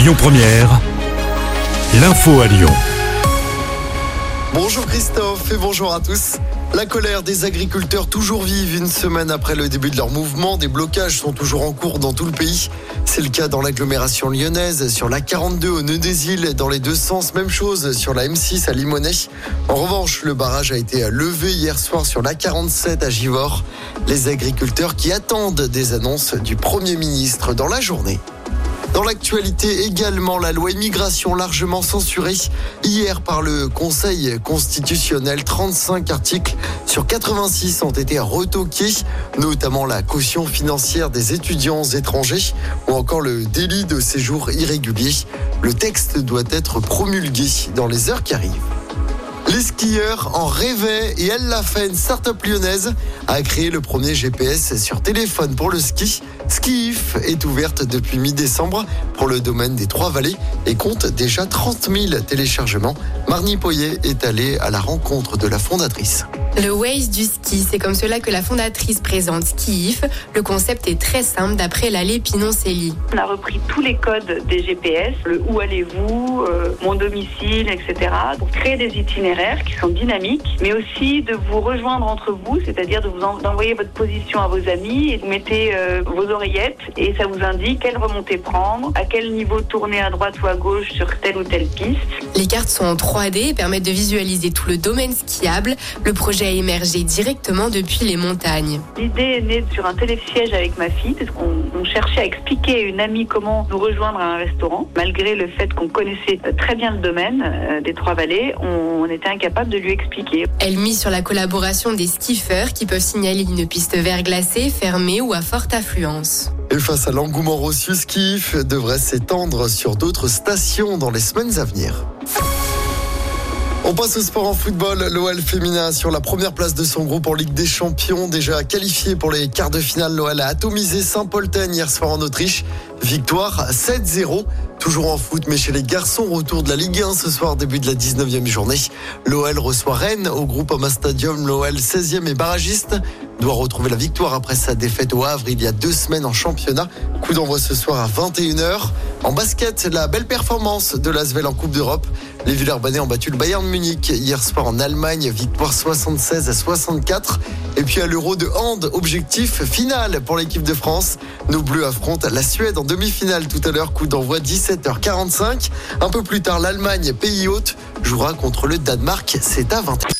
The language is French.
Lyon Première, l'info à Lyon. Bonjour Christophe et bonjour à tous. La colère des agriculteurs toujours vive une semaine après le début de leur mouvement. Des blocages sont toujours en cours dans tout le pays. C'est le cas dans l'agglomération lyonnaise, sur la 42 au nœud des îles, dans les deux sens. Même chose sur la M6 à Limonest. En revanche, le barrage a été levé hier soir sur la 47 à Givors. Les agriculteurs qui attendent des annonces du Premier ministre dans la journée. Dans l'actualité également, la loi immigration largement censurée hier par le Conseil constitutionnel. 35 articles sur 86 ont été retoqués, notamment la caution financière des étudiants étrangers ou encore le délit de séjour irrégulier. Le texte doit être promulgué dans les heures qui arrivent. Les skieurs en rêvaient et elle l'a fait. Une start-up lyonnaise a créé le premier GPS sur téléphone pour le ski. Skif est ouverte depuis mi-décembre pour le domaine des Trois-Vallées et compte déjà 30 000 téléchargements. Marnie Poyer est allée à la rencontre de la fondatrice. Le Waze du ski, c'est comme cela que la fondatrice présente Skif. Le concept est très simple d'après la Pinoncelli. On a repris tous les codes des GPS, le où allez-vous, euh, mon domicile, etc. pour créer des itinéraires qui sont dynamiques, mais aussi de vous rejoindre entre vous, c'est-à-dire de vous envoyer votre position à vos amis et vous mettez euh, vos oreillettes et ça vous indique quelle remontée prendre, à quel niveau tourner à droite ou à gauche sur telle ou telle piste. Les cartes sont en 3D et permettent de visualiser tout le domaine skiable. Le projet a émergé directement depuis les montagnes. L'idée est née sur un télésiège avec ma fille, parce qu'on cherchait à expliquer à une amie comment nous rejoindre à un restaurant. Malgré le fait qu'on connaissait très bien le domaine euh, des Trois-Vallées, on était incapable de lui expliquer. Elle mise sur la collaboration des skiffeurs qui peuvent signaler une piste verglacée, fermée ou à forte affluence. Et face à l'engouement reçu, Skiff devrait s'étendre sur d'autres stations dans les semaines à venir. On passe au sport en football. L'OL féminin sur la première place de son groupe en Ligue des Champions. Déjà qualifié pour les quarts de finale, l'OL a atomisé Saint-Polten hier soir en Autriche. Victoire 7-0. Toujours en foot, mais chez les garçons, retour de la Ligue 1 ce soir, début de la 19e journée. L'OL reçoit Rennes au groupe Ama Stadium. L'OL 16e et barragiste doit retrouver la victoire après sa défaite au Havre il y a deux semaines en championnat. Coup d'envoi ce soir à 21h. En basket, la belle performance de l'Asvel en Coupe d'Europe. Les Villeurbanais ont battu le Bayern Munich hier soir en Allemagne, victoire 76 à 64. Et puis à l'Euro de hand, objectif final pour l'équipe de France. Nos Bleus affrontent la Suède en demi-finale tout à l'heure, coup d'envoi 17h45. Un peu plus tard, l'Allemagne, pays hôte, jouera contre le Danemark, c'est à 20h.